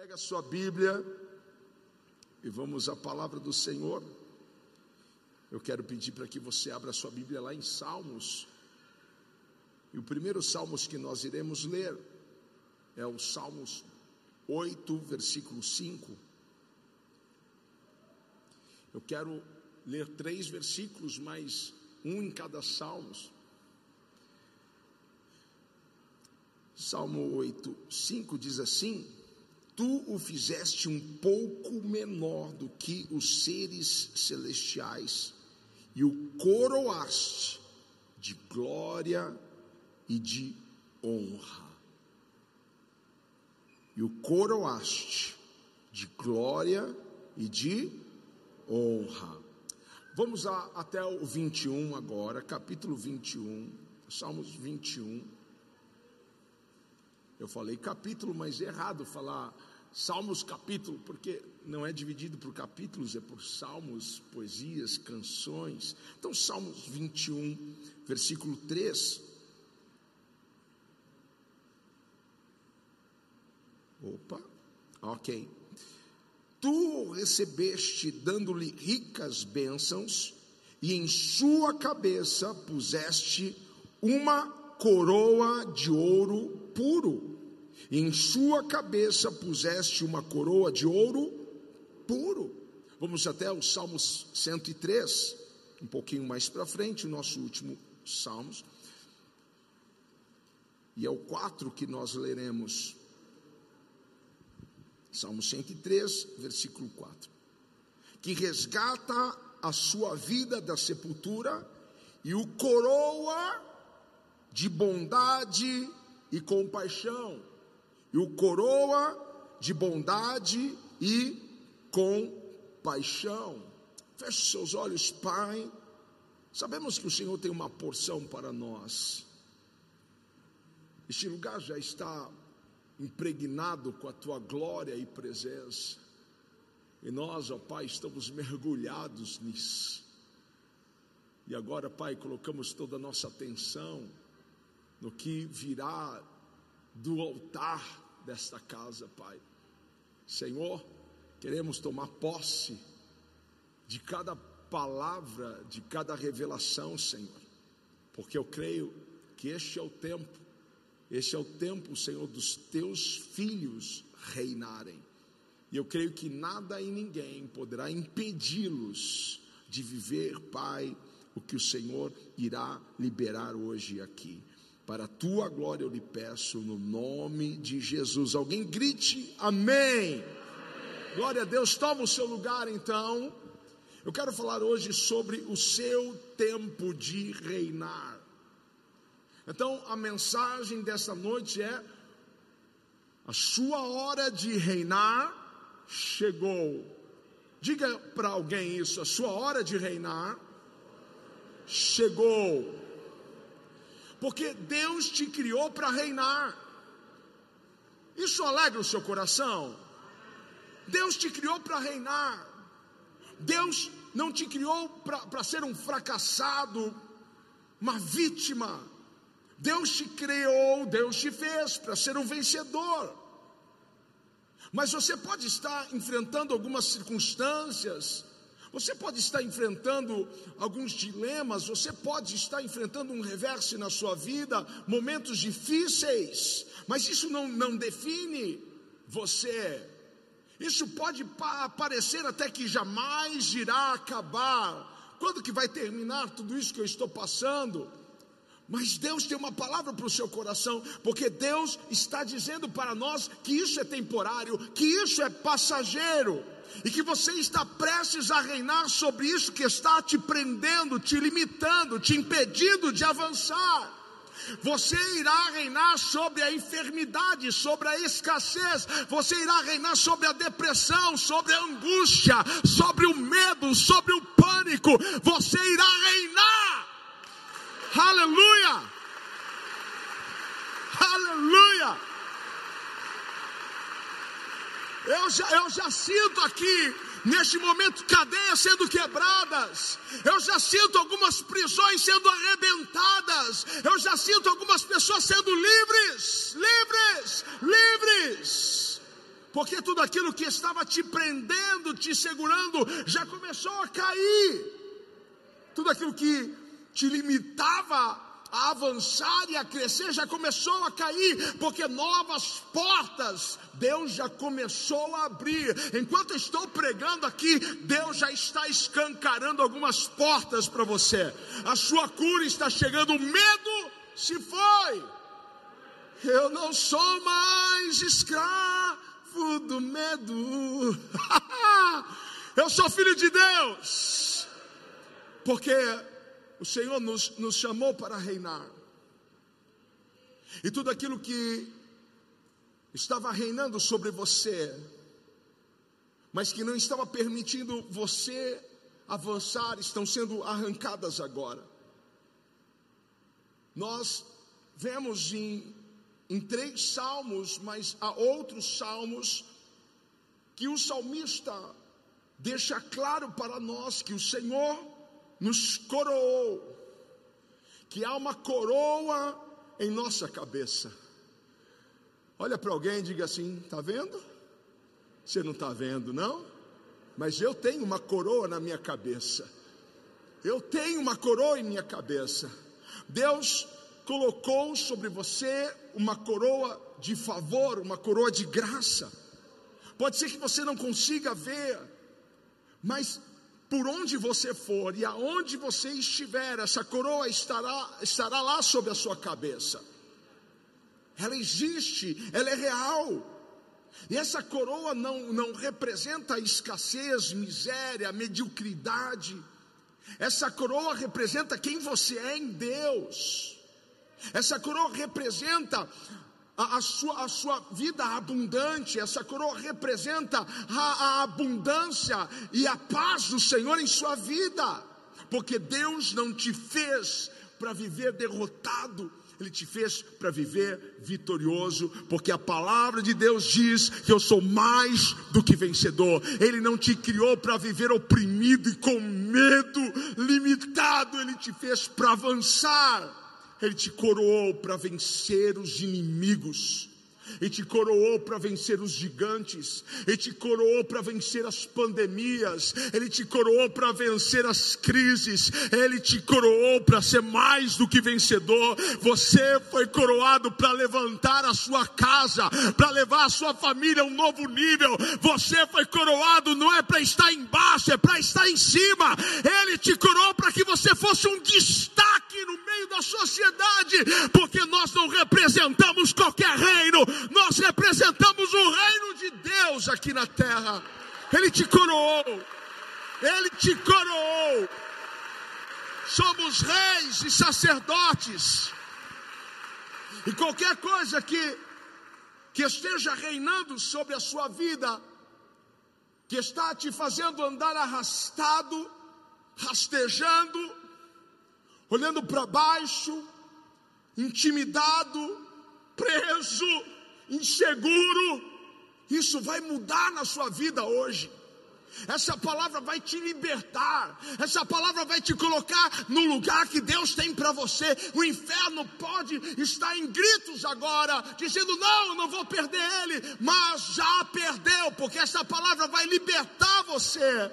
Pega a sua Bíblia e vamos à palavra do Senhor. Eu quero pedir para que você abra a sua Bíblia lá em Salmos. E o primeiro Salmos que nós iremos ler é o Salmos 8, versículo 5. Eu quero ler três versículos, mais um em cada Salmos. Salmo 8, 5 diz assim: Tu o fizeste um pouco menor do que os seres celestiais, e o coroaste de glória e de honra. E o coroaste de glória e de honra. Vamos a, até o 21 agora, capítulo 21, Salmos 21. Eu falei capítulo, mas é errado falar Salmos capítulo, porque não é dividido por capítulos, é por salmos, poesias, canções. Então, Salmos 21, versículo 3. Opa, ok. Tu recebeste, dando-lhe ricas bênçãos, e em sua cabeça puseste uma coroa de ouro puro em sua cabeça puseste uma coroa de ouro puro. Vamos até o Salmos 103, um pouquinho mais para frente, o nosso último Salmos. E é o 4 que nós leremos. Salmo 103, versículo 4. Que resgata a sua vida da sepultura e o coroa de bondade e compaixão e o coroa de bondade e compaixão. Feche seus olhos, Pai. Sabemos que o Senhor tem uma porção para nós. Este lugar já está impregnado com a tua glória e presença. E nós, ó Pai, estamos mergulhados nisso. E agora, Pai, colocamos toda a nossa atenção no que virá do altar desta casa, Pai. Senhor, queremos tomar posse de cada palavra, de cada revelação, Senhor, porque eu creio que este é o tempo, este é o tempo, Senhor, dos teus filhos reinarem. E eu creio que nada e ninguém poderá impedi-los de viver, Pai, o que o Senhor irá liberar hoje aqui. Para a tua glória eu lhe peço no nome de Jesus. Alguém grite amém. amém. Glória a Deus. Toma o seu lugar então. Eu quero falar hoje sobre o seu tempo de reinar. Então, a mensagem dessa noite é: a sua hora de reinar chegou. Diga para alguém isso: a sua hora de reinar chegou porque Deus te criou para reinar. Isso alegra o seu coração? Deus te criou para reinar. Deus não te criou para ser um fracassado, uma vítima. Deus te criou, Deus te fez para ser um vencedor. Mas você pode estar enfrentando algumas circunstâncias você pode estar enfrentando alguns dilemas, você pode estar enfrentando um reverso na sua vida, momentos difíceis, mas isso não, não define você. Isso pode parecer até que jamais irá acabar. Quando que vai terminar tudo isso que eu estou passando? Mas Deus tem uma palavra para o seu coração, porque Deus está dizendo para nós que isso é temporário, que isso é passageiro e que você está prestes a reinar sobre isso que está te prendendo, te limitando, te impedindo de avançar. Você irá reinar sobre a enfermidade, sobre a escassez, você irá reinar sobre a depressão, sobre a angústia, sobre o medo, sobre o pânico. Você irá reinar. Aleluia! Aleluia! Eu já, eu já sinto aqui, neste momento, cadeias sendo quebradas. Eu já sinto algumas prisões sendo arrebentadas. Eu já sinto algumas pessoas sendo livres, livres, livres. porque tudo aquilo que estava te prendendo, te segurando, já começou a cair. Tudo aquilo que te limitava a avançar e a crescer já começou a cair, porque novas portas Deus já começou a abrir. Enquanto estou pregando aqui, Deus já está escancarando algumas portas para você. A sua cura está chegando, o medo se foi. Eu não sou mais escravo do medo. Eu sou filho de Deus. Porque o Senhor nos, nos chamou para reinar. E tudo aquilo que estava reinando sobre você, mas que não estava permitindo você avançar, estão sendo arrancadas agora. Nós vemos em, em três salmos, mas há outros salmos, que o salmista deixa claro para nós que o Senhor nos coroou, que há uma coroa em nossa cabeça. Olha para alguém e diga assim: está vendo? Você não está vendo, não? Mas eu tenho uma coroa na minha cabeça. Eu tenho uma coroa em minha cabeça. Deus colocou sobre você uma coroa de favor, uma coroa de graça. Pode ser que você não consiga ver, mas por onde você for e aonde você estiver, essa coroa estará, estará lá sobre a sua cabeça. Ela existe, ela é real. E essa coroa não, não representa escassez, miséria, mediocridade. Essa coroa representa quem você é em Deus. Essa coroa representa a, a, sua, a sua vida abundante, essa coroa representa a, a abundância e a paz do Senhor em sua vida, porque Deus não te fez para viver derrotado, ele te fez para viver vitorioso, porque a palavra de Deus diz que eu sou mais do que vencedor. Ele não te criou para viver oprimido e com medo, limitado, ele te fez para avançar. Ele te coroou para vencer os inimigos. Ele te coroou para vencer os gigantes, Ele te coroou para vencer as pandemias, Ele te coroou para vencer as crises, Ele te coroou para ser mais do que vencedor. Você foi coroado para levantar a sua casa, para levar a sua família a um novo nível. Você foi coroado não é para estar embaixo, é para estar em cima. Ele te coroou para que você fosse um destaque no da sociedade, porque nós não representamos qualquer reino, nós representamos o reino de Deus aqui na terra. Ele te coroou. Ele te coroou. Somos reis e sacerdotes. E qualquer coisa que que esteja reinando sobre a sua vida, que está te fazendo andar arrastado, rastejando, olhando para baixo, intimidado, preso, inseguro, isso vai mudar na sua vida hoje. Essa palavra vai te libertar. Essa palavra vai te colocar no lugar que Deus tem para você. O inferno pode estar em gritos agora, dizendo: Não, não vou perder ele. Mas já perdeu, porque essa palavra vai libertar você.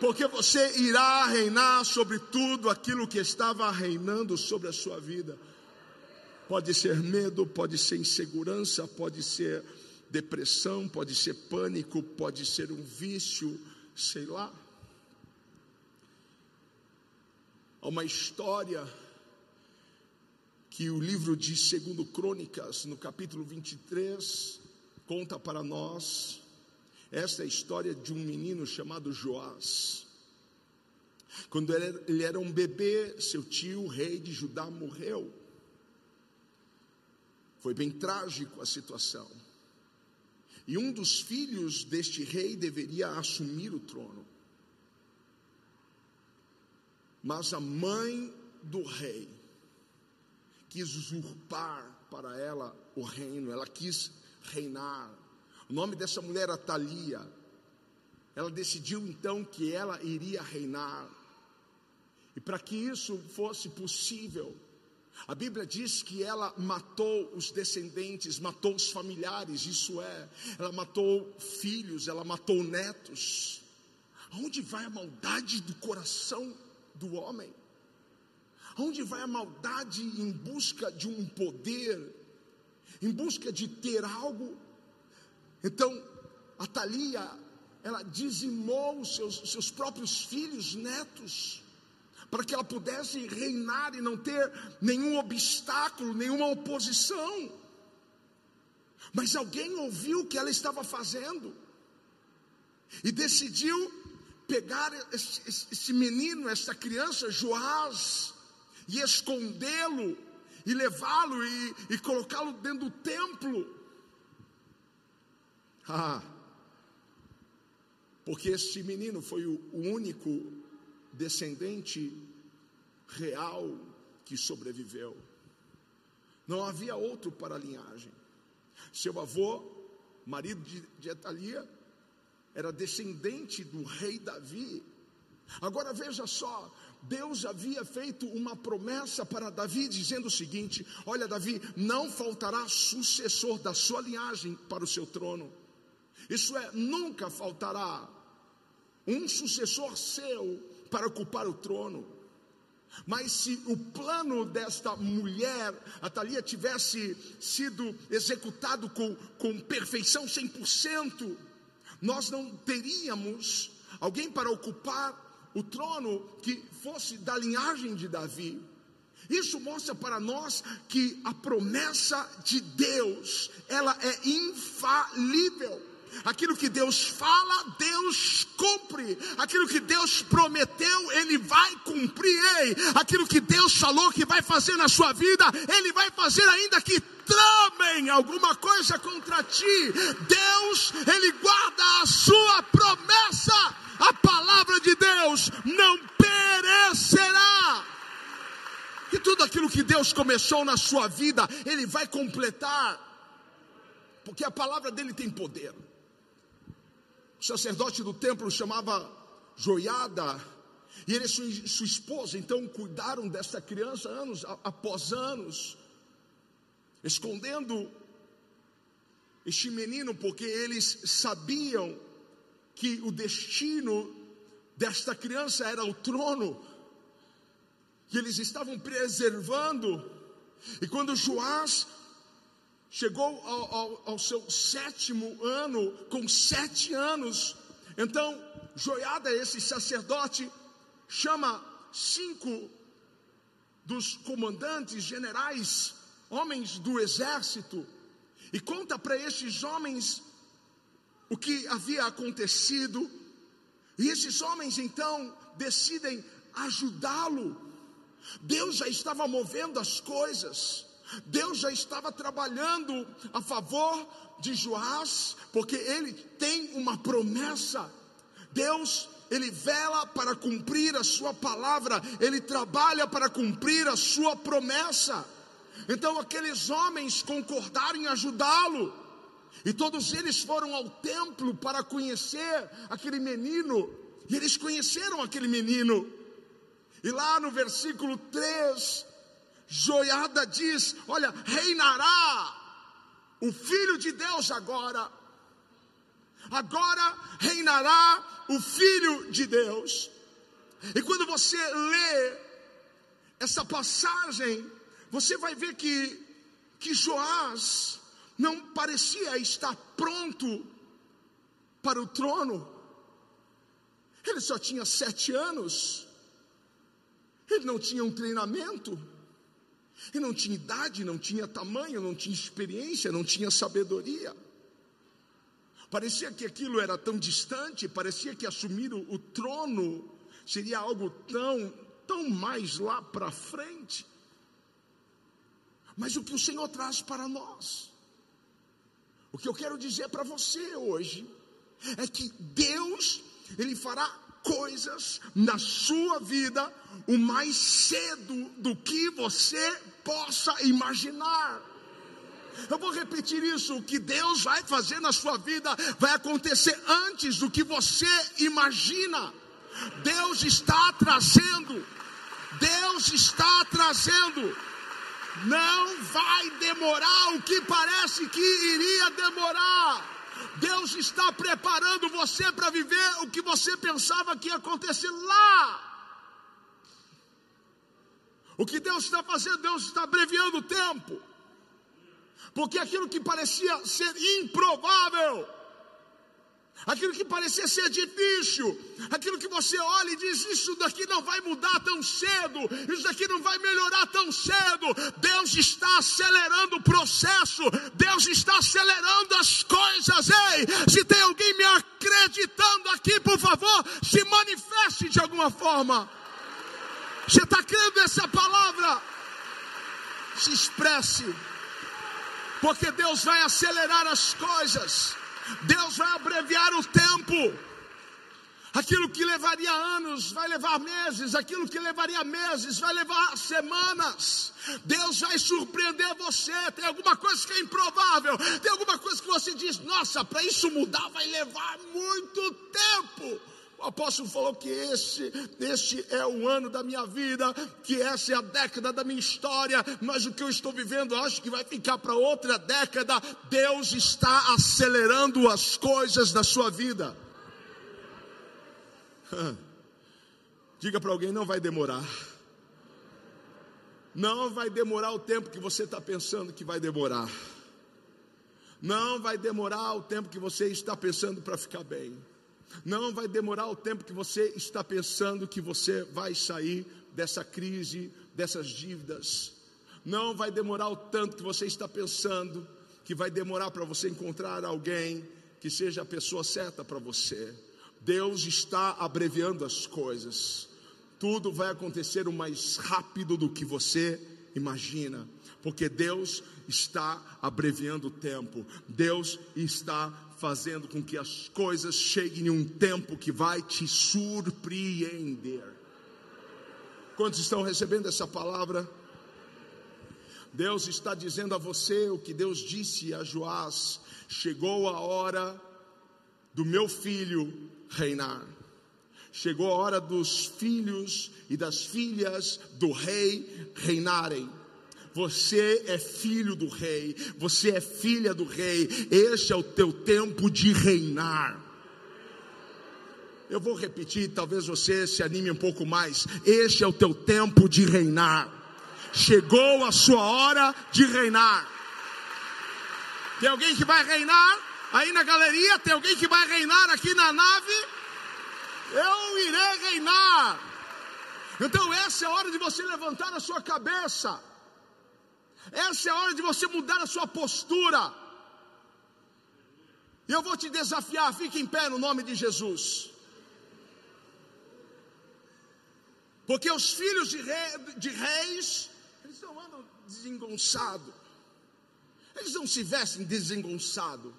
Porque você irá reinar sobre tudo aquilo que estava reinando sobre a sua vida. Pode ser medo, pode ser insegurança, pode ser depressão, pode ser pânico, pode ser um vício, sei lá. Há uma história que o livro de Segundo Crônicas, no capítulo 23, conta para nós. Esta é a história de um menino chamado Joás. Quando ele era um bebê, seu tio, rei de Judá, morreu. Foi bem trágico a situação. E um dos filhos deste rei deveria assumir o trono. Mas a mãe do rei quis usurpar para ela o reino, ela quis reinar. O nome dessa mulher era Thalia. Ela decidiu então que ela iria reinar. E para que isso fosse possível, A Bíblia diz que ela matou os descendentes, matou os familiares, isso é, ela matou filhos, ela matou netos. Aonde vai a maldade do coração do homem? Aonde vai a maldade em busca de um poder, em busca de ter algo? Então, a Thalia, ela dizimou os seus, seus próprios filhos, netos, para que ela pudesse reinar e não ter nenhum obstáculo, nenhuma oposição. Mas alguém ouviu o que ela estava fazendo e decidiu pegar esse, esse menino, essa criança, Joás, e escondê-lo, e levá-lo e, e colocá-lo dentro do templo. Ah, porque este menino foi o, único descendente real que sobreviveu. Não havia outro para a linhagem. Seu avô, marido de, de Etalia, era descendente do rei Davi. Agora veja só, Deus havia feito uma promessa para Davi, dizendo o seguinte: Olha, Davi, não faltará sucessor da sua linhagem para o seu trono. Isso é, nunca faltará um sucessor seu para ocupar o trono. Mas se o plano desta mulher, Atalia, tivesse sido executado com, com perfeição 100%, nós não teríamos alguém para ocupar o trono que fosse da linhagem de Davi. Isso mostra para nós que a promessa de Deus, ela é infalível. Aquilo que Deus fala, Deus cumpre. Aquilo que Deus prometeu, Ele vai cumprir. Ei, aquilo que Deus falou que vai fazer na sua vida, Ele vai fazer ainda que tramem alguma coisa contra ti. Deus, Ele guarda a sua promessa. A palavra de Deus não perecerá. E tudo aquilo que Deus começou na sua vida, Ele vai completar. Porque a palavra dele tem poder. Sacerdote do templo chamava Joiada, e ele e sua, sua esposa então cuidaram dessa criança anos após anos, escondendo este menino, porque eles sabiam que o destino desta criança era o trono, e eles estavam preservando, e quando Joás chegou ao, ao, ao, seu sétimo ano, com sete anos. Então, Joiada, esse sacerdote, chama cinco dos comandantes generais, homens do exército, e conta para esses homens o que havia acontecido. E esses homens então decidem ajudá-lo. Deus já estava movendo as coisas. Deus já estava trabalhando a favor de Joás, porque ele tem uma promessa. Deus, ele vela para cumprir a sua palavra, ele trabalha para cumprir a sua promessa. Então aqueles homens concordaram em ajudá-lo. E todos eles foram ao templo para conhecer aquele menino. E eles conheceram aquele menino. E lá no versículo 3, Joiada diz: Olha, reinará o Filho de Deus agora. Agora reinará o Filho de Deus. E quando você lê essa passagem, você vai ver que, que Joás não parecia estar pronto para o trono. Ele só tinha sete anos. Ele não tinha um treinamento. E não tinha idade, não tinha tamanho, não tinha experiência, não tinha sabedoria. Parecia que aquilo era tão distante, parecia que assumir o, o trono seria algo tão, tão mais lá para frente. Mas o que o Senhor traz para nós, o que eu quero dizer para você hoje, é que Deus, Ele fará coisas na sua vida o mais cedo do que você possa imaginar. Eu vou repetir isso: o que Deus vai fazer na sua vida vai acontecer antes do que você imagina. Deus está trazendo, Deus está trazendo Não vai demorar o que parece que iria demorar. Deus está preparando você para viver o que você pensava que ia acontecer lá. O que Deus está fazendo, Deus está abreviando o tempo. Porque aquilo que parecia ser improvável, aquilo que parecia ser difícil, aquilo que você olha e diz: Isso daqui não vai mudar tão cedo, isso daqui não vai melhorar tão cedo. Deus está acelerando o processo, Deus está acelerando as coisas. Ei, se tem alguém me acreditando aqui, por favor, se manifeste de alguma forma. Você está crendo nessa palavra? Se expresse, porque Deus vai acelerar as coisas. Deus vai abreviar o tempo. Aquilo que levaria anos vai levar meses, aquilo que levaria meses vai levar semanas. Deus vai surpreender você. Tem alguma coisa que é improvável, tem alguma coisa que você diz: nossa, para isso mudar vai levar muito tempo. O apóstolo falou que esse, este é o ano da minha vida, que essa é a década da minha história, mas o que eu estou vivendo acho que vai ficar para outra década. Deus está acelerando as coisas da sua vida. Diga para alguém: não vai demorar. Não vai demorar o tempo que você está pensando que vai demorar. Não vai demorar o tempo que você está pensando para ficar bem. Não vai demorar o tempo que você está pensando que você vai sair dessa crise, dessas dívidas. Não vai demorar o tanto que você está pensando que vai demorar para você encontrar alguém que seja a pessoa certa para você. Deus está abreviando as coisas. Tudo vai acontecer o mais rápido do que você imagina, porque Deus está abreviando o tempo. Deus está fazendo com que as coisas cheguem em um tempo que vai te surpreender. Quantos estão recebendo essa palavra? Deus está dizendo a você o que Deus disse a Joás: chegou a hora do meu filho reinar. Chegou a hora dos filhos e das filhas do rei reinarem. Você é filho do rei, você é filha do rei, este é o teu tempo de reinar. Eu vou repetir, talvez você se anime um pouco mais. Este é o teu tempo de reinar. Chegou a sua hora de reinar. Tem alguém que vai reinar aí na galeria? Tem alguém que vai reinar aqui na nave? Eu irei reinar. Então essa é a hora de você levantar a sua cabeça. Essa é a hora de você mudar a sua postura. E eu vou te desafiar, fique em pé no nome de Jesus. Porque os filhos de, rei, de reis, eles não andam desengonçados. Eles não se vestem desengonçados.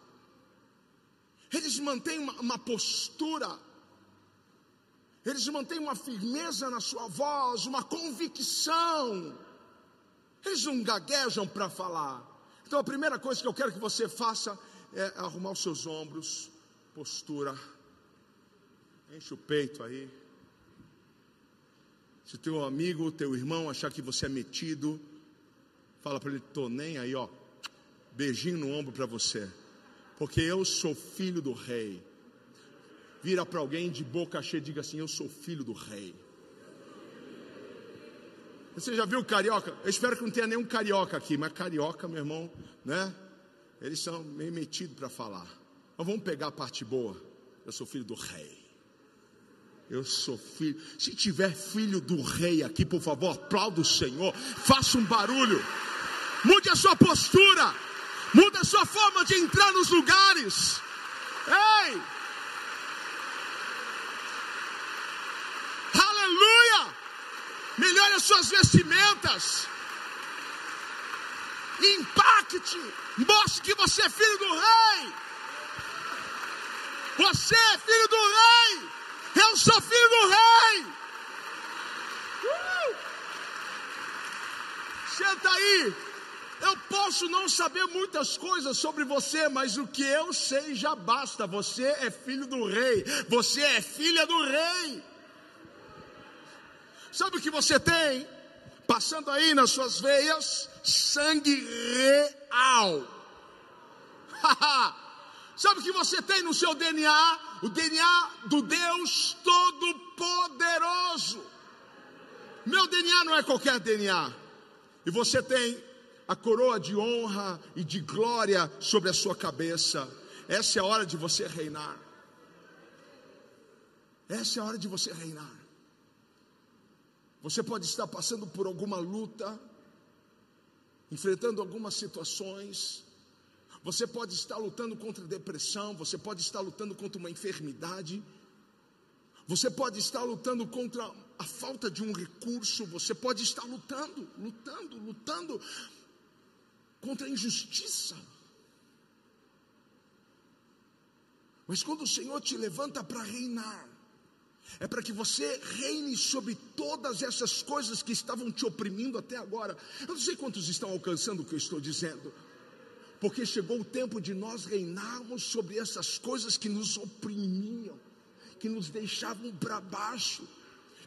Eles mantêm uma, uma postura. Eles mantêm uma firmeza na sua voz, uma convicção. Eles não gaguejam para falar. Então a primeira coisa que eu quero que você faça é arrumar os seus ombros, postura. Enche o peito aí. Se teu amigo, teu irmão achar que você é metido, fala para ele: tô nem aí, ó. Beijinho no ombro para você. Porque eu sou filho do rei. Vira para alguém de boca cheia e diga assim: Eu sou filho do rei. Você já viu carioca? Eu espero que não tenha nenhum carioca aqui, mas carioca, meu irmão, né? Eles são meio metidos para falar. Mas vamos pegar a parte boa. Eu sou filho do rei. Eu sou filho. Se tiver filho do rei aqui, por favor, aplauda o Senhor. Faça um barulho. Mude a sua postura. Mude a sua forma de entrar nos lugares. Ei! Melhore as suas vestimentas, impacte, mostre que você é filho do rei. Você é filho do rei. Eu sou filho do rei. Uh! Senta aí. Eu posso não saber muitas coisas sobre você, mas o que eu sei já basta. Você é filho do rei. Você é filha do rei. Sabe o que você tem? passando aí nas suas veias, sangue real. Sabe o que você tem no seu DNA? O DNA do Deus Todo-Poderoso. Meu DNA não é qualquer DNA. E você tem a coroa de honra e de glória sobre a sua cabeça. Essa é a hora de você reinar. Essa é a hora de você reinar. Você pode estar passando por alguma luta, enfrentando algumas situações. Você pode estar lutando contra depressão, você pode estar lutando contra uma enfermidade. Você pode estar lutando contra a falta de um recurso, você pode estar lutando, lutando, lutando contra a injustiça. Mas quando o Senhor te levanta para reinar, é para que você reine sobre todas essas coisas que estavam te oprimindo até agora. Eu não sei quantos estão alcançando o que eu estou dizendo, porque chegou o tempo de nós reinarmos sobre essas coisas que nos oprimiam, que nos deixavam para baixo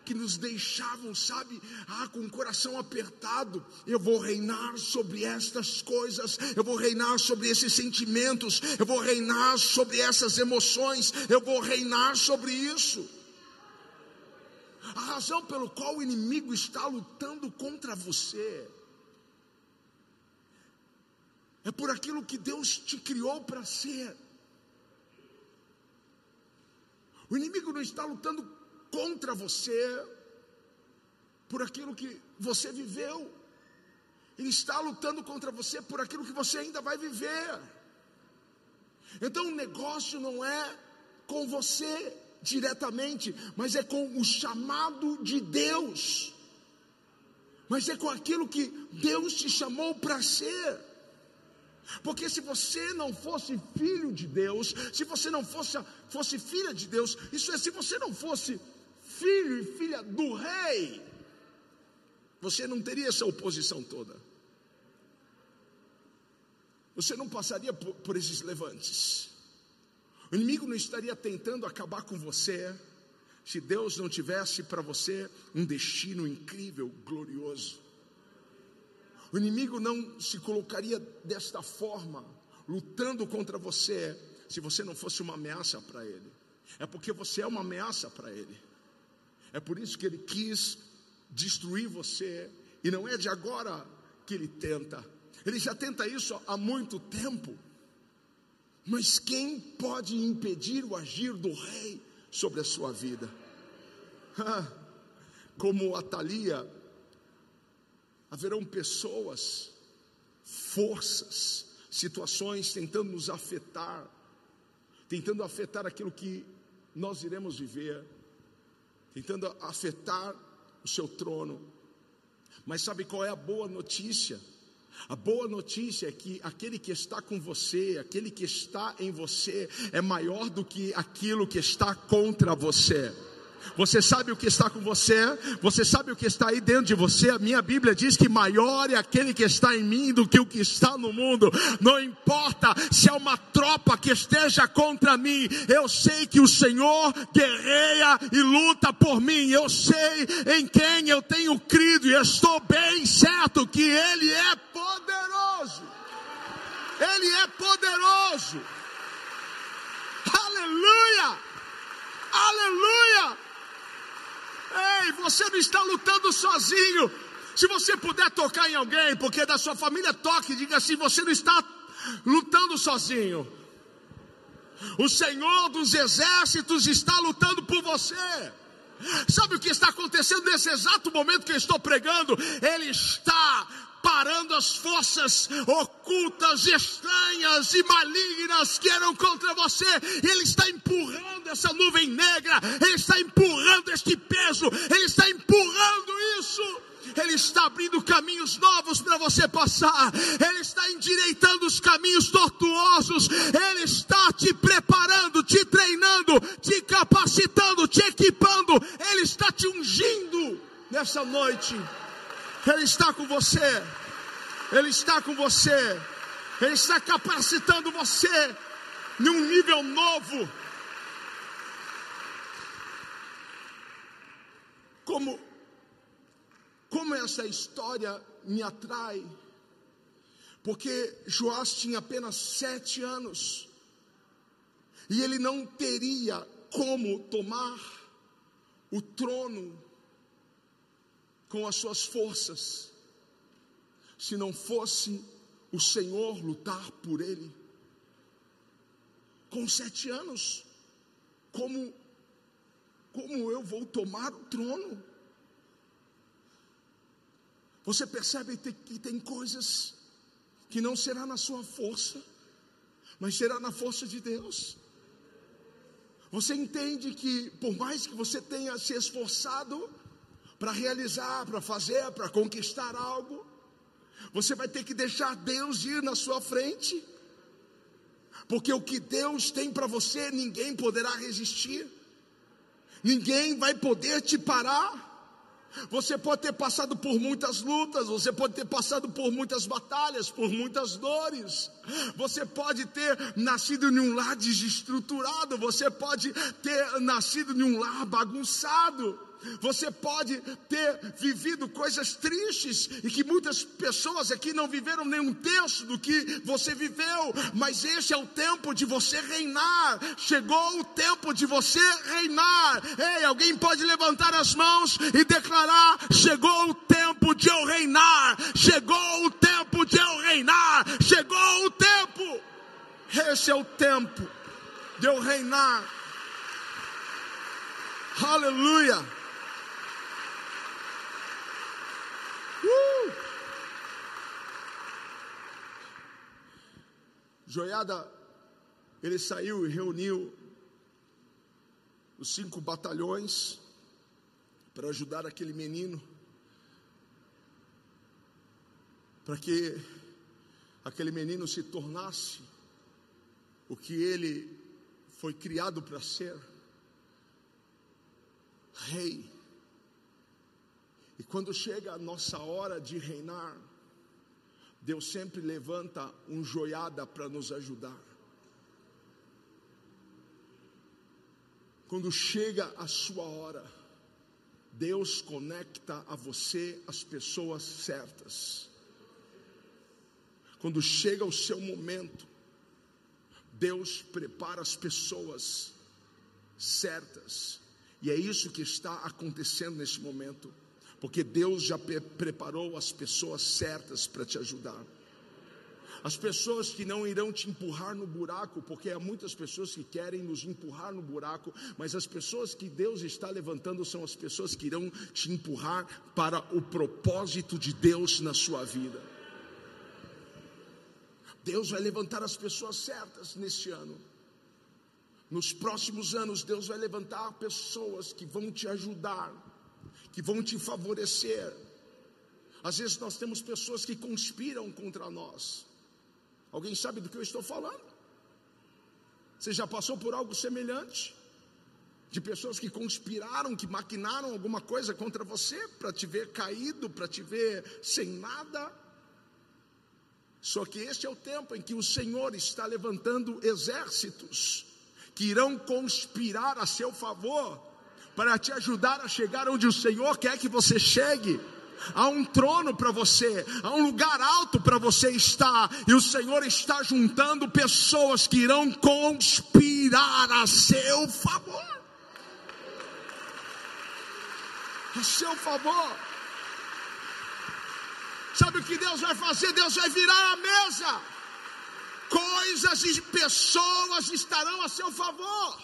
que nos deixavam, sabe, ah, com o coração apertado. Eu vou reinar sobre estas coisas, eu vou reinar sobre esses sentimentos, eu vou reinar sobre essas emoções, eu vou reinar sobre isso. A razão pelo qual o inimigo está lutando contra você é por aquilo que Deus te criou para ser. O inimigo não está lutando contra você por aquilo que você viveu. Ele está lutando contra você por aquilo que você ainda vai viver. Então o negócio não é com você diretamente, mas é com o chamado de Deus. Mas é com aquilo que Deus te chamou para ser. Porque se você não fosse filho de Deus, se você não fosse, fosse filha de Deus, isso é, se você não fosse filho e filha do rei, você não teria essa oposição toda. Você não passaria por, por esses levantes. O inimigo não estaria tentando acabar com você se Deus não tivesse para você um destino incrível, glorioso. O inimigo não se colocaria desta forma, lutando contra você, se você não fosse uma ameaça para ele. É porque você é uma ameaça para ele. É por isso que ele quis destruir você, e não é de agora que ele tenta. Ele já tenta isso há muito tempo. Mas quem pode impedir o agir do rei sobre a sua vida? Como a Thalia, haverão pessoas, forças, situações tentando nos afetar, tentando afetar aquilo que nós iremos viver tentando afetar o seu trono. Mas sabe qual é a boa notícia? A boa notícia é que aquele que está com você, aquele que está em você, é maior do que aquilo que está contra você. Você sabe o que está com você, você sabe o que está aí dentro de você. A minha Bíblia diz que maior é aquele que está em mim do que o que está no mundo. Não importa se é uma tropa que esteja contra mim, eu sei que o Senhor guerreia e luta por mim. Eu sei em quem eu tenho crido e estou bem certo que Ele é poderoso. Ele é poderoso. Aleluia! Aleluia! Ei, você não está lutando sozinho. Se você puder tocar em alguém, porque da sua família toque, diga assim: você não está lutando sozinho. O Senhor dos exércitos está lutando por você. Sabe o que está acontecendo nesse exato momento que eu estou pregando? Ele está parando as forças ocultas, estranhas e malignas que eram contra você. Ele está empurrando essa nuvem negra, ele está empurrando este peso, ele está empurrando isso. Ele está abrindo caminhos novos para você passar, Ele está endireitando os caminhos tortuosos, Ele está te preparando, te treinando, te capacitando, te equipando, Ele está te ungindo nessa noite. Ele está com você. Ele está com você. Ele está capacitando você num nível novo. Como como essa história me atrai? Porque Joás tinha apenas sete anos e ele não teria como tomar o trono com as suas forças, se não fosse o Senhor lutar por ele. Com sete anos, como, como eu vou tomar o trono? Você percebe que tem coisas que não será na sua força, mas será na força de Deus. Você entende que, por mais que você tenha se esforçado para realizar, para fazer, para conquistar algo, você vai ter que deixar Deus ir na sua frente, porque o que Deus tem para você, ninguém poderá resistir, ninguém vai poder te parar. Você pode ter passado por muitas lutas, você pode ter passado por muitas batalhas, por muitas dores. Você pode ter nascido em um lar desestruturado, você pode ter nascido em um lar bagunçado. Você pode ter vivido coisas tristes e que muitas pessoas aqui não viveram nem um terço do que você viveu, mas esse é o tempo de você reinar. Chegou o tempo de você reinar. Ei, alguém pode levantar as mãos e declarar: chegou o tempo de eu reinar. Chegou o tempo de eu reinar. Chegou o tempo. Esse é o tempo de eu reinar. Aleluia. Joiada, ele saiu e reuniu os cinco batalhões para ajudar aquele menino, para que aquele menino se tornasse o que ele foi criado para ser rei. E quando chega a nossa hora de reinar, Deus sempre levanta um joiada para nos ajudar. Quando chega a sua hora, Deus conecta a você as pessoas certas. Quando chega o seu momento, Deus prepara as pessoas certas. E é isso que está acontecendo nesse momento porque Deus já preparou as pessoas certas para te ajudar. As pessoas que não irão te empurrar no buraco, porque há muitas pessoas que querem nos empurrar no buraco, mas as pessoas que Deus está levantando são as pessoas que irão te empurrar para o propósito de Deus na sua vida. Deus vai levantar as pessoas certas neste ano. Nos próximos anos, Deus vai levantar pessoas que vão te ajudar que vão te favorecer. Às vezes nós temos pessoas que conspiram contra nós. Alguém sabe do que eu estou falando? Você já passou por algo semelhante? De pessoas que conspiraram, que maquinaram alguma coisa contra você para te ver caído, para te ver sem nada? Só que este é o tempo em que o Senhor está levantando exércitos que irão conspirar a seu favor para te ajudar a chegar onde o Senhor quer que você chegue. Há um trono para você, há um lugar alto para você estar, e o Senhor está juntando pessoas que irão conspirar a seu favor. A seu favor. Sabe o que Deus vai fazer? Deus vai virar a mesa. Coisas e pessoas estarão a seu favor.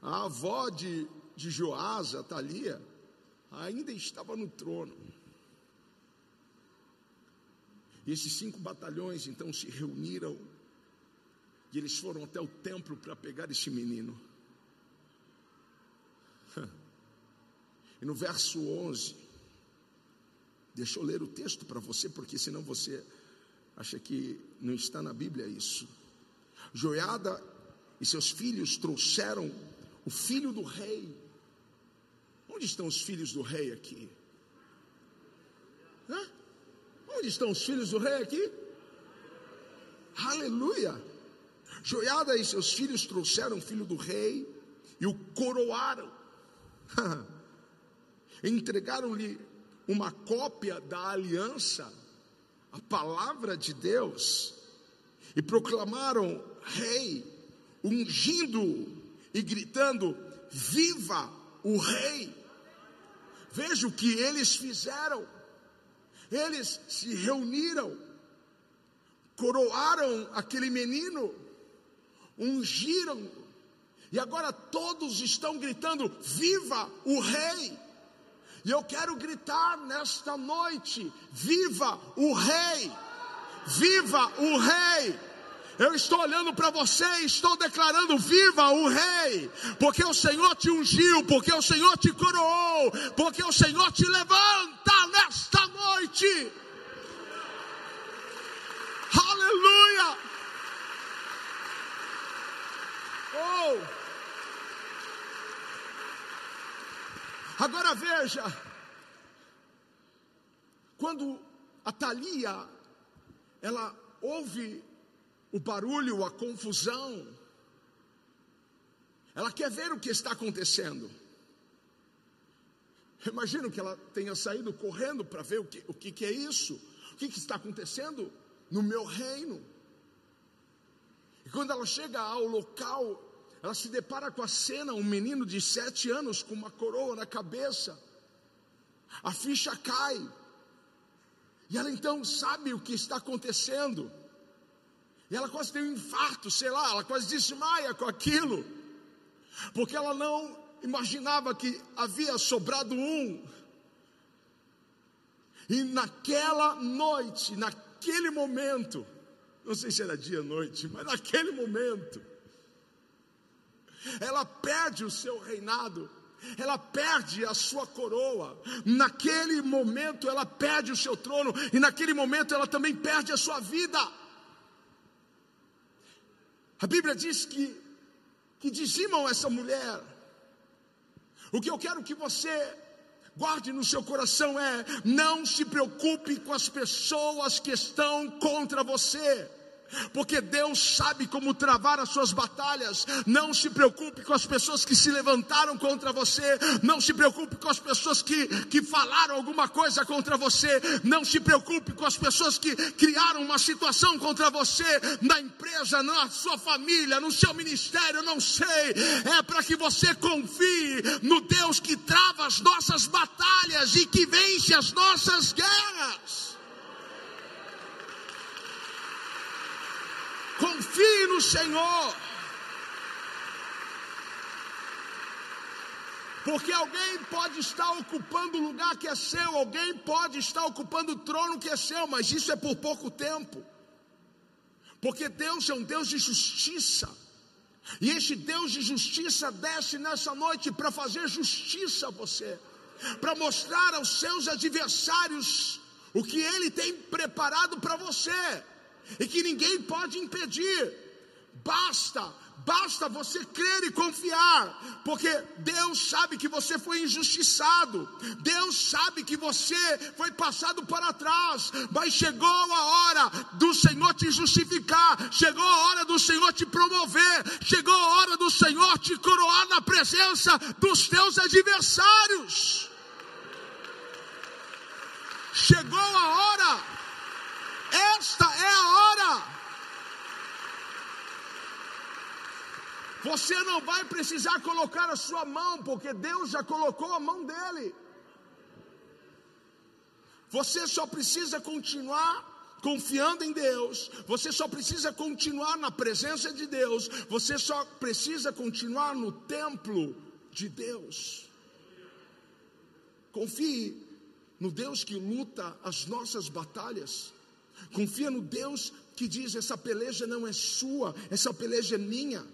A avó de, de Joás, a Thalia, ainda estava no trono. E esses cinco batalhões então se reuniram e eles foram até o templo para pegar esse menino. E no verso 11, deixa eu ler o texto para você, porque senão você acha que não está na Bíblia isso. Joiada e seus filhos trouxeram o filho do rei. Onde estão os filhos do rei aqui? Hã? Onde estão os filhos do rei aqui? Aleluia! Joiada e seus filhos trouxeram o filho do rei e o coroaram. entregaram-lhe uma cópia da aliança, a palavra de Deus, e proclamaram rei, ungindo e gritando: Viva o rei! Veja o que eles fizeram. Eles se reuniram, coroaram aquele menino, ungiram, e agora todos estão gritando: Viva o rei! E eu quero gritar nesta noite: Viva o rei! Viva o rei! Eu estou olhando para você e estou declarando: viva o Rei, porque o Senhor te ungiu, porque o Senhor te coroou, porque o Senhor te levanta nesta noite. Aleluia! Oh! Agora veja, quando a Thalia, ela ouve o barulho, a confusão. Ela quer ver o que está acontecendo. Eu imagino que ela tenha saído correndo para ver o que, o que, que é isso, o que, que está acontecendo no meu reino. E quando ela chega ao local, ela se depara com a cena: um menino de sete anos com uma coroa na cabeça. A ficha cai. E ela então sabe o que está acontecendo. E ela quase tem um infarto, sei lá, ela quase desmaia com aquilo, porque ela não imaginava que havia sobrado um. E naquela noite, naquele momento, não sei se era dia ou noite, mas naquele momento, ela perde o seu reinado, ela perde a sua coroa, naquele momento ela perde o seu trono, e naquele momento ela também perde a sua vida. A Bíblia diz que, que dizimam essa mulher. O que eu quero que você guarde no seu coração é: não se preocupe com as pessoas que estão contra você porque Deus sabe como travar as suas batalhas. Não se preocupe com as pessoas que se levantaram contra você, não se preocupe com as pessoas que, que falaram alguma coisa contra você, não se preocupe com as pessoas que criaram uma situação contra você na empresa, na sua família, no seu ministério, não sei. É para que você confie no Deus que trava as nossas batalhas e que vence as nossas guerras. Confie no Senhor. Porque alguém pode estar ocupando o lugar que é seu, alguém pode estar ocupando o trono que é seu, mas isso é por pouco tempo. Porque Deus é um Deus de justiça. E este Deus de justiça desce nessa noite para fazer justiça a você, para mostrar aos seus adversários o que ele tem preparado para você e que ninguém pode impedir. Basta, basta você crer e confiar, porque Deus sabe que você foi injustiçado, Deus sabe que você foi passado para trás, mas chegou a hora do Senhor te justificar, chegou a hora do Senhor te promover, chegou a hora do Senhor te coroar na presença dos teus adversários. Chegou a hora esta é a hora. Você não vai precisar colocar a sua mão, porque Deus já colocou a mão dele. Você só precisa continuar confiando em Deus, você só precisa continuar na presença de Deus, você só precisa continuar no templo de Deus. Confie no Deus que luta as nossas batalhas. Confia no Deus que diz: essa peleja não é sua, essa peleja é minha.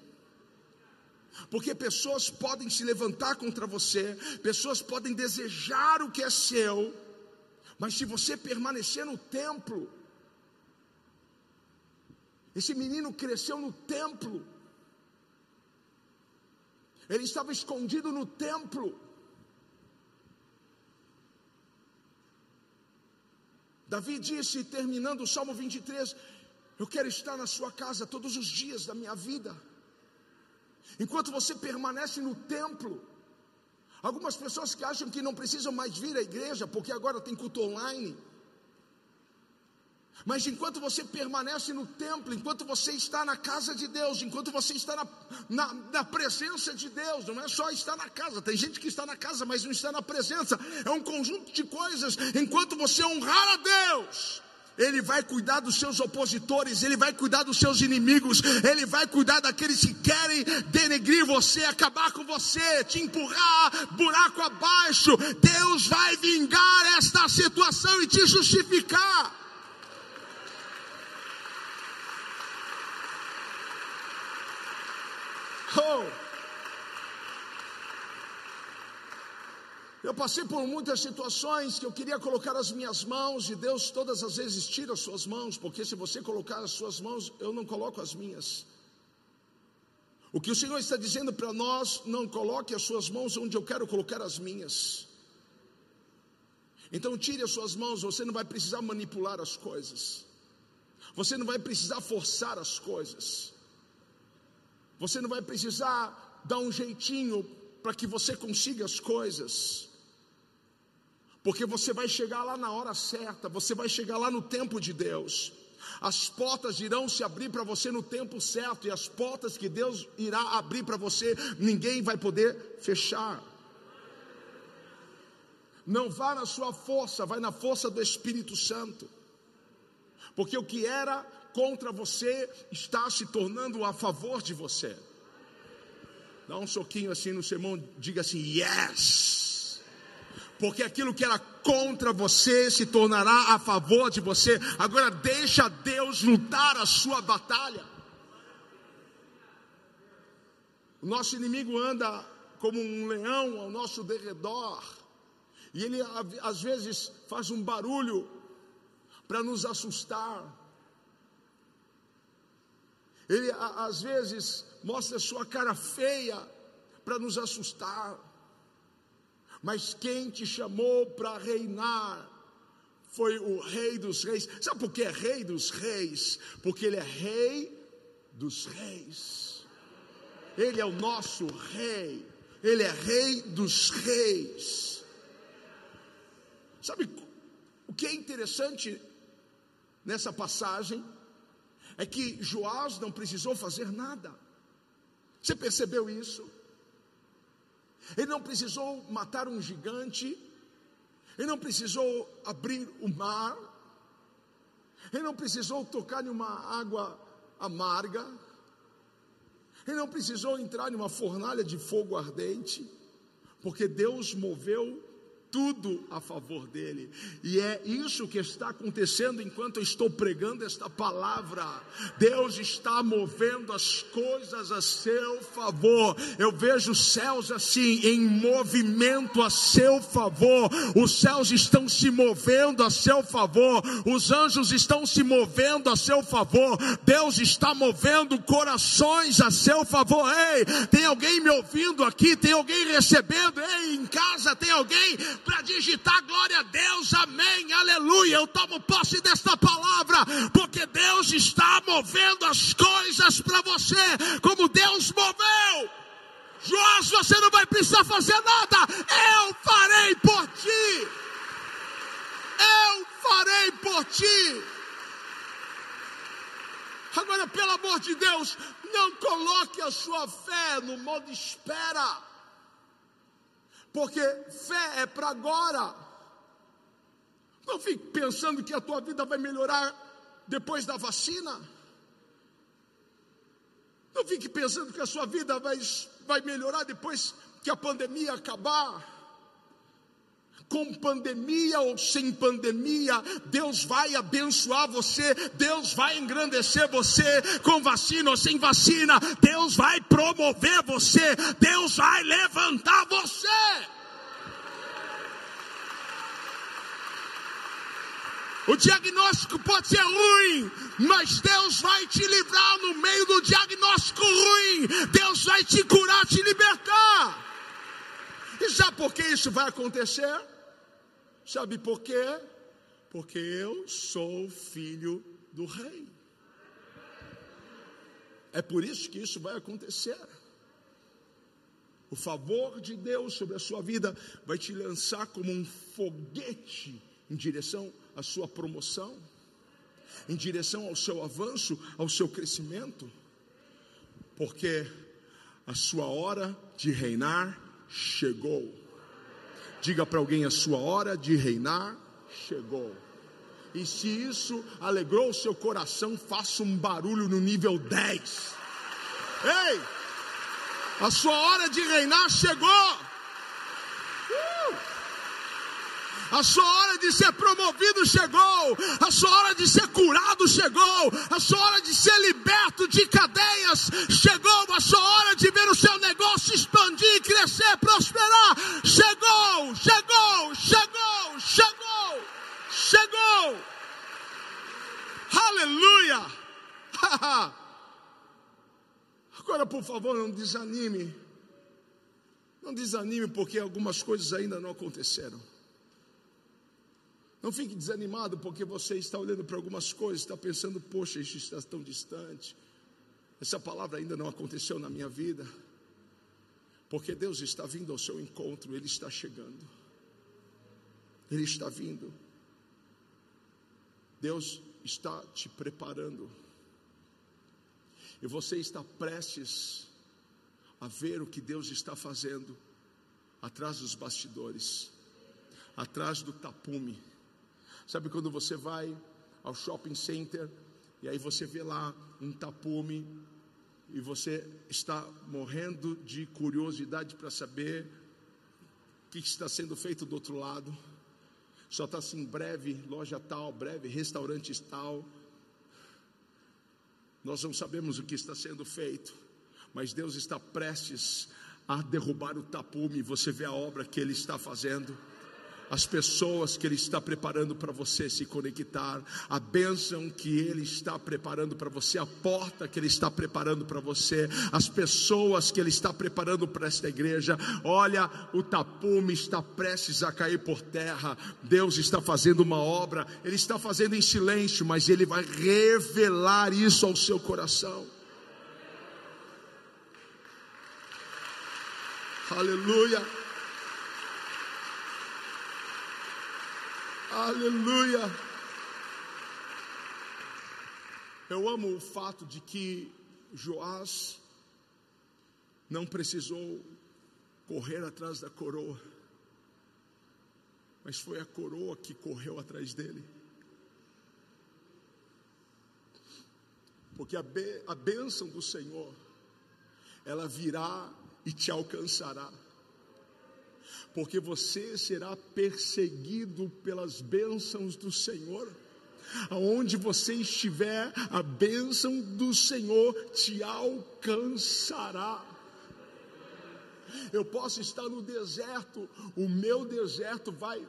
Porque pessoas podem se levantar contra você, pessoas podem desejar o que é seu, mas se você permanecer no templo, esse menino cresceu no templo, ele estava escondido no templo, Davi disse, terminando o Salmo 23, eu quero estar na sua casa todos os dias da minha vida. Enquanto você permanece no templo, Algumas pessoas que acham que não precisam mais vir à igreja porque agora tem culto online. Mas enquanto você permanece no templo, enquanto você está na casa de Deus, enquanto você está na, na, na, presença de Deus, não é só estar na casa, tem gente que está na casa, mas não está na presença, é um conjunto de coisas. Enquanto você honrar a Deus, Ele vai cuidar dos seus opositores, Ele vai cuidar dos seus inimigos, Ele vai cuidar daqueles que querem denegrir você, acabar com você, te empurrar buraco abaixo. Deus vai vingar esta situação e te justificar. Oh. Eu passei por muitas situações que eu queria colocar as minhas mãos e Deus todas as vezes tira as suas mãos, porque se você colocar as suas mãos, eu não coloco as minhas. O que o Senhor está dizendo para nós, não coloque as suas mãos onde eu quero colocar as minhas. Então tire as suas mãos, você não vai precisar manipular as coisas. Você não vai precisar forçar as coisas. Você não vai precisar dar um jeitinho para que você consiga as coisas. Porque você vai chegar lá na hora certa, você vai chegar lá no tempo de Deus. As portas irão se abrir para você no tempo certo, e as portas que Deus irá abrir para você, ninguém vai poder fechar. Não vá na sua força, vai na força do Espírito Santo. Porque o que era contra você está se tornando a favor de você. Dá um soquinho assim no sermão, diga assim: Yes! Porque aquilo que era contra você se tornará a favor de você. Agora deixa Deus lutar a sua batalha. O nosso inimigo anda como um leão ao nosso derredor. E ele às vezes faz um barulho para nos assustar. Ele às vezes mostra sua cara feia para nos assustar. Mas quem te chamou para reinar foi o Rei dos Reis. Sabe por que é Rei dos Reis? Porque Ele é Rei dos Reis. Ele é o nosso Rei. Ele é Rei dos Reis. Sabe o que é interessante nessa passagem? é que Joás não precisou fazer nada. Você percebeu isso? Ele não precisou matar um gigante, ele não precisou abrir o mar, ele não precisou tocar em uma água amarga, ele não precisou entrar em uma fornalha de fogo ardente, porque Deus moveu tudo a favor dele. E é isso que está acontecendo enquanto eu estou pregando esta palavra. Deus está movendo as coisas a seu favor. Eu vejo os céus assim em movimento a seu favor. Os céus estão se movendo a seu favor. Os anjos estão se movendo a seu favor. Deus está movendo corações a seu favor. Ei, tem alguém me ouvindo aqui? Tem alguém recebendo? Ei, em casa tem alguém para digitar glória a Deus, amém, aleluia. Eu tomo posse desta palavra, porque Deus está movendo as coisas para você, como Deus moveu. Joás, você não vai precisar fazer nada, eu farei por ti. Eu farei por ti. Agora, pelo amor de Deus, não coloque a sua fé no modo espera porque fé é para agora. Não fique pensando que a tua vida vai melhorar depois da vacina. Não fique pensando que a sua vida vai, vai melhorar depois que a pandemia acabar com pandemia ou sem pandemia, Deus vai abençoar você, Deus vai engrandecer você, com vacina ou sem vacina, Deus vai promover você, Deus vai levantar você. O diagnóstico pode ser ruim, mas Deus vai te livrar no meio do diagnóstico ruim. Deus vai te curar, te libertar. E sabe por que isso vai acontecer? Sabe por quê? Porque eu sou filho do rei. É por isso que isso vai acontecer. O favor de Deus sobre a sua vida vai te lançar como um foguete em direção à sua promoção, em direção ao seu avanço, ao seu crescimento, porque a sua hora de reinar chegou. Diga para alguém: a sua hora de reinar chegou. E se isso alegrou o seu coração, faça um barulho no nível 10. Ei! A sua hora de reinar chegou. Uh! A sua hora de ser promovido chegou. A sua hora de ser curado chegou. A sua hora de ser liberto de cadeias chegou. A sua hora de ver o seu negócio expandir, crescer, prosperar chegou. Chegou, chegou, chegou, chegou. Aleluia. Agora, por favor, não desanime. Não desanime porque algumas coisas ainda não aconteceram. Não fique desanimado porque você está olhando para algumas coisas, está pensando, poxa, isso está tão distante. Essa palavra ainda não aconteceu na minha vida. Porque Deus está vindo ao seu encontro, Ele está chegando. Ele está vindo. Deus está te preparando. E você está prestes a ver o que Deus está fazendo atrás dos bastidores, atrás do tapume. Sabe quando você vai ao shopping center e aí você vê lá um tapume e você está morrendo de curiosidade para saber o que está sendo feito do outro lado. Só está assim, breve loja tal, breve restaurante tal nós não sabemos o que está sendo feito, mas Deus está prestes a derrubar o tapume. Você vê a obra que Ele está fazendo as pessoas que Ele está preparando para você se conectar, a bênção que Ele está preparando para você, a porta que Ele está preparando para você, as pessoas que Ele está preparando para esta igreja. Olha, o tapume está prestes a cair por terra. Deus está fazendo uma obra, Ele está fazendo em silêncio, mas Ele vai revelar isso ao seu coração. Aleluia. Aleluia. Eu amo o fato de que Joás não precisou correr atrás da coroa, mas foi a coroa que correu atrás dele. Porque a, be, a bênção do Senhor, ela virá e te alcançará porque você será perseguido pelas bênçãos do Senhor. Aonde você estiver, a bênção do Senhor te alcançará. Eu posso estar no deserto, o meu deserto vai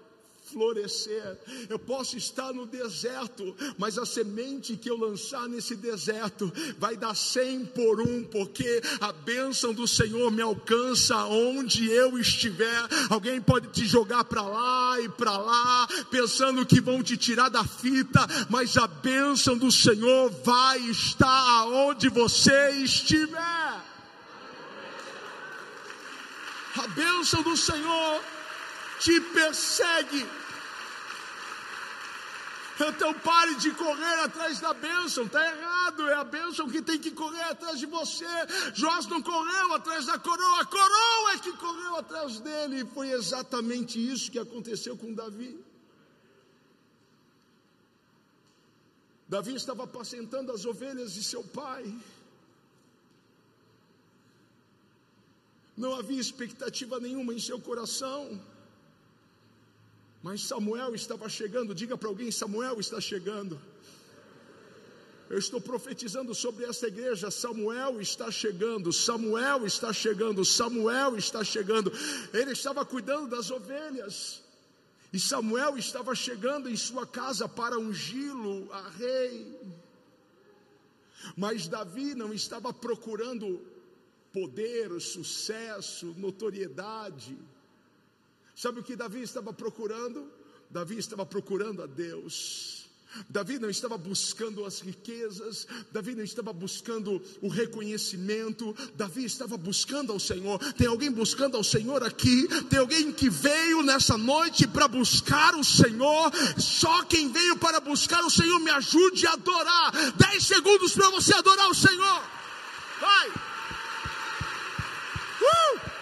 florescer. Eu posso estar no deserto, mas a semente que eu lançar nesse deserto vai dar cem por um, porque a bênção do Senhor me alcança onde eu estiver. Alguém pode te jogar para lá e para lá, pensando que vão te tirar da fita, mas a bênção do Senhor vai estar aonde você estiver. A bênção do Senhor te persegue. Então pare de correr atrás da bênção, está errado, é a bênção que tem que correr atrás de você. Joás não correu atrás da coroa, a coroa é que correu atrás dele, e foi exatamente isso que aconteceu com Davi. Davi estava apacentando as ovelhas de seu pai. Não havia expectativa nenhuma em seu coração. Mas Samuel estava chegando, diga para alguém: Samuel está chegando. Eu estou profetizando sobre essa igreja. Samuel está chegando, Samuel está chegando, Samuel está chegando. Ele estava cuidando das ovelhas. E Samuel estava chegando em sua casa para ungí-lo a rei. Mas Davi não estava procurando poder, sucesso, notoriedade. Sabe o que Davi estava procurando? Davi estava procurando a Deus. Davi não estava buscando as riquezas, Davi não estava buscando o reconhecimento, Davi estava buscando ao Senhor. Tem alguém buscando ao Senhor aqui? Tem alguém que veio nessa noite para buscar o Senhor? Só quem veio para buscar o Senhor me ajude a adorar. Dez segundos para você adorar o Senhor. Vai! Uh!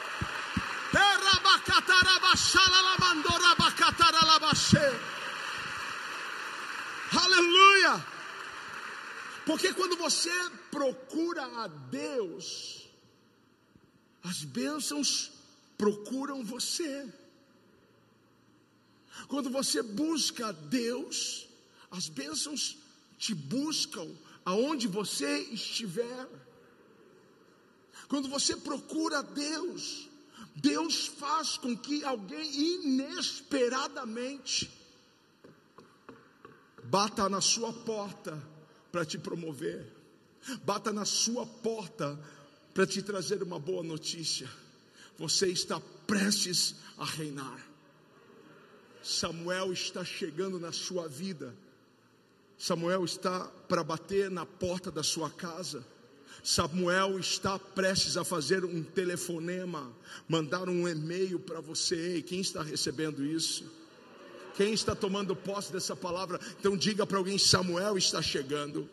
Aleluia! Porque quando você procura a Deus, as bênçãos procuram você. Quando você busca a Deus, as bênçãos te buscam aonde você estiver. Quando você procura a Deus, Deus faz com que alguém inesperadamente bata na sua porta para te promover, bata na sua porta para te trazer uma boa notícia. Você está prestes a reinar. Samuel está chegando na sua vida. Samuel está para bater na porta da sua casa. Samuel está prestes a fazer um telefonema, mandar um e-mail para você. Ei, quem está recebendo isso? Quem está tomando posse dessa palavra? Então diga para alguém: Samuel está chegando.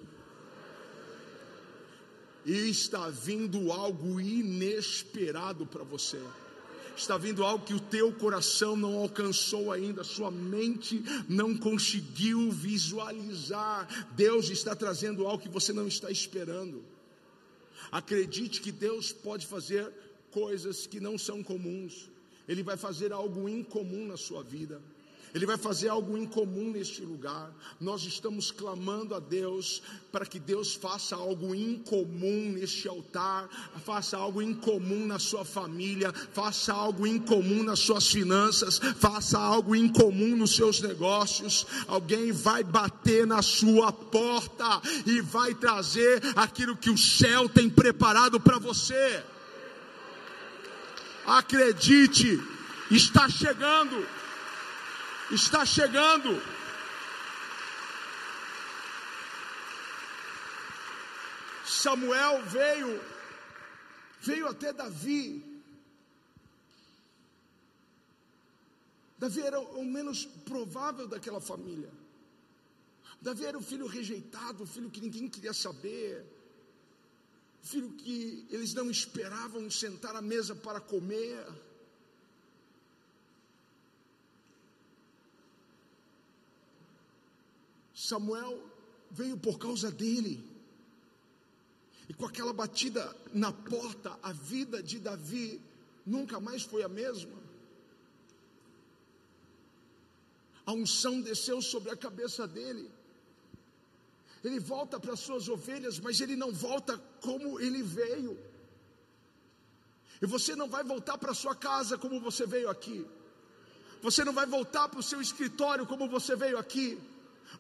E está vindo algo inesperado para você. Está vindo algo que o teu coração não alcançou ainda, sua mente não conseguiu visualizar. Deus está trazendo algo que você não está esperando. Acredite que Deus pode fazer coisas que não são comuns. Ele vai fazer algo incomum na sua vida. Ele vai fazer algo incomum neste lugar. Nós estamos clamando a Deus para que Deus faça algo incomum neste altar, faça algo incomum na sua família, faça algo incomum nas suas finanças, faça algo incomum nos seus negócios. Alguém vai bater na sua porta e vai trazer aquilo que o céu tem preparado para você. Acredite, está chegando está chegando. Samuel veio, veio até Davi. Davi era o menos provável daquela família. Davi era o filho rejeitado, o filho que ninguém queria saber, o filho que eles não esperavam sentar à mesa para comer. Samuel veio por causa dele. E com aquela batida na porta, a vida de Davi nunca mais foi a mesma. A unção desceu sobre a cabeça dele. Ele volta para as suas ovelhas, mas ele não volta como ele veio. E você não vai voltar para sua casa como você veio aqui. Você não vai voltar para o seu escritório como você veio aqui.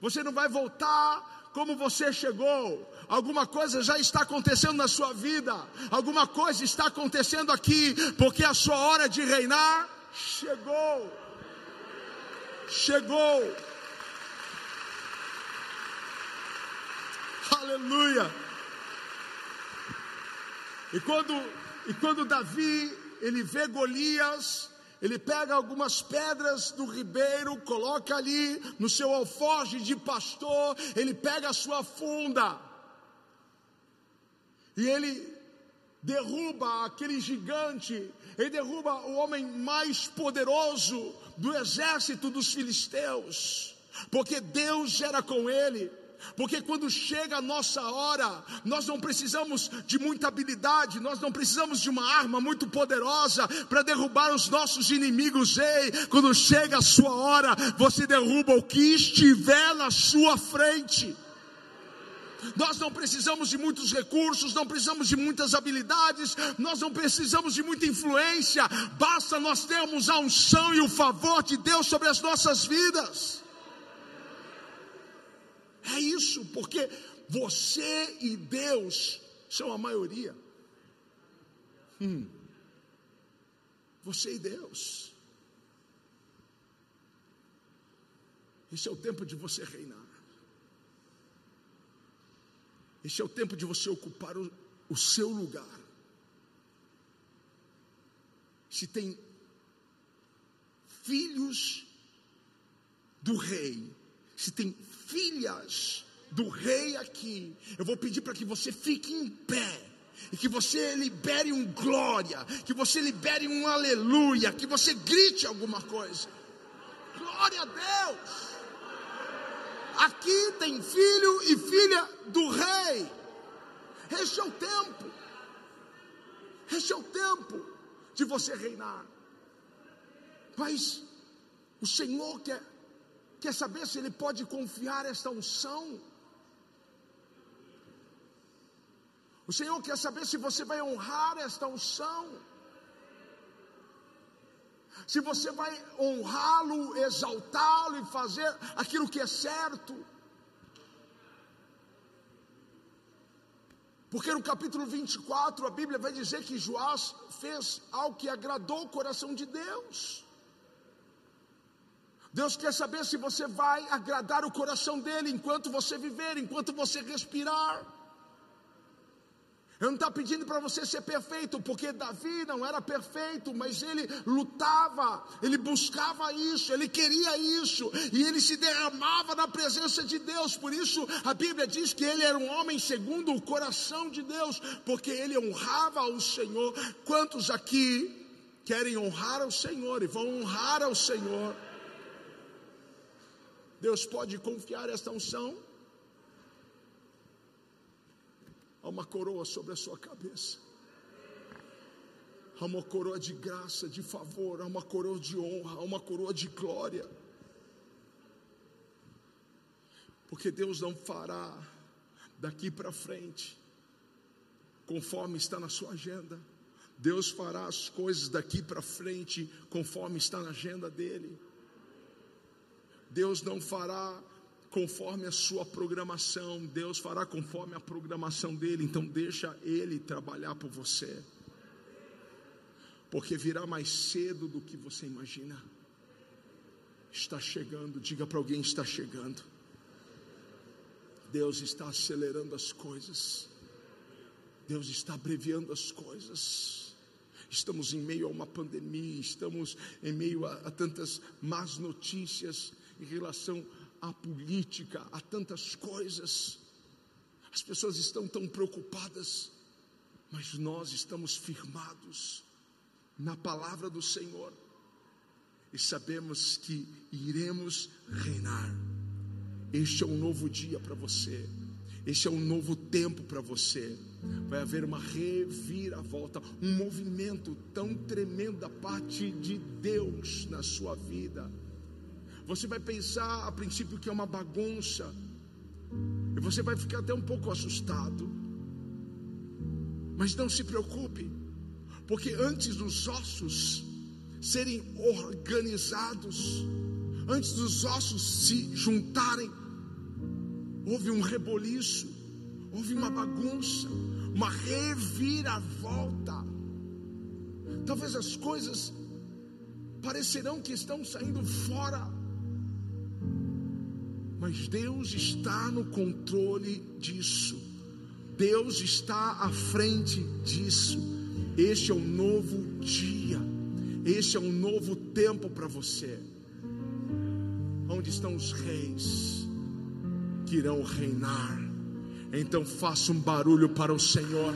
Você não vai voltar como você chegou. Alguma coisa já está acontecendo na sua vida. Alguma coisa está acontecendo aqui, porque a sua hora de reinar chegou. Chegou. Aleluia. E quando e quando Davi ele vê Golias, ele pega algumas pedras do ribeiro, coloca ali no seu alforje de pastor, ele pega a sua funda. E ele derruba aquele gigante, ele derruba o homem mais poderoso do exército dos filisteus, porque Deus era com ele porque quando chega a nossa hora, nós não precisamos de muita habilidade, nós não precisamos de uma arma muito poderosa para derrubar os nossos inimigos. Ei, quando chega a sua hora, você derruba o que estiver na sua frente. Nós não precisamos de muitos recursos, não precisamos de muitas habilidades, nós não precisamos de muita influência, basta nós termos a unção e o favor de Deus sobre as nossas vidas. É isso, porque você e Deus são a maioria. Hum. Você e Deus. Esse é o tempo de você reinar. Este é o tempo de você ocupar o, o seu lugar. Se tem filhos do rei, se tem filhas do rei aqui, eu vou pedir para que você fique em pé. E que você libere um glória, que você libere um aleluia, que você grite alguma coisa. Glória a Deus! Aqui tem filho e filha do rei. Este é o tempo. Este é o tempo de você reinar. Mas o Senhor quer, quer saber se Ele pode confiar esta unção. O Senhor quer saber se você vai honrar esta unção. Se você vai honrá-lo, exaltá-lo e fazer aquilo que é certo. Porque no capítulo 24 a Bíblia vai dizer que Joás fez algo que agradou o coração de Deus. Deus quer saber se você vai agradar o coração dele enquanto você viver, enquanto você respirar. Ele não está pedindo para você ser perfeito, porque Davi não era perfeito, mas ele lutava, ele buscava isso, ele queria isso, e ele se derramava na presença de Deus. Por isso a Bíblia diz que ele era um homem segundo o coração de Deus, porque ele honrava o Senhor. Quantos aqui querem honrar ao Senhor e vão honrar ao Senhor? Deus pode confiar esta unção? Há uma coroa sobre a sua cabeça. Há uma coroa de graça, de favor, há uma coroa de honra, há uma coroa de glória. Porque Deus não fará daqui para frente, conforme está na sua agenda. Deus fará as coisas daqui para frente, conforme está na agenda dele. Deus não fará conforme a sua programação, Deus fará conforme a programação dele, então deixa ele trabalhar por você. Porque virá mais cedo do que você imagina. Está chegando, diga para alguém: está chegando. Deus está acelerando as coisas. Deus está abreviando as coisas. Estamos em meio a uma pandemia, estamos em meio a, a tantas más notícias em relação à política, a tantas coisas. As pessoas estão tão preocupadas, mas nós estamos firmados na palavra do Senhor e sabemos que iremos reinar. Este é um novo dia para você, este é um novo tempo para você. Vai haver uma reviravolta, um movimento tão tremendo da parte de Deus na sua vida você vai pensar a princípio que é uma bagunça, e você vai ficar até um pouco assustado. Mas não se preocupe, porque antes dos ossos serem organizados, antes dos ossos se juntarem, houve um reboliço, houve uma bagunça, uma reviravolta. Talvez as coisas parecerão que estão saindo fora mas Deus está no controle disso. Deus está à frente disso. Este é um novo dia. Este é um novo tempo para você. Onde estão os reis que irão reinar? Então faça um barulho para o Senhor.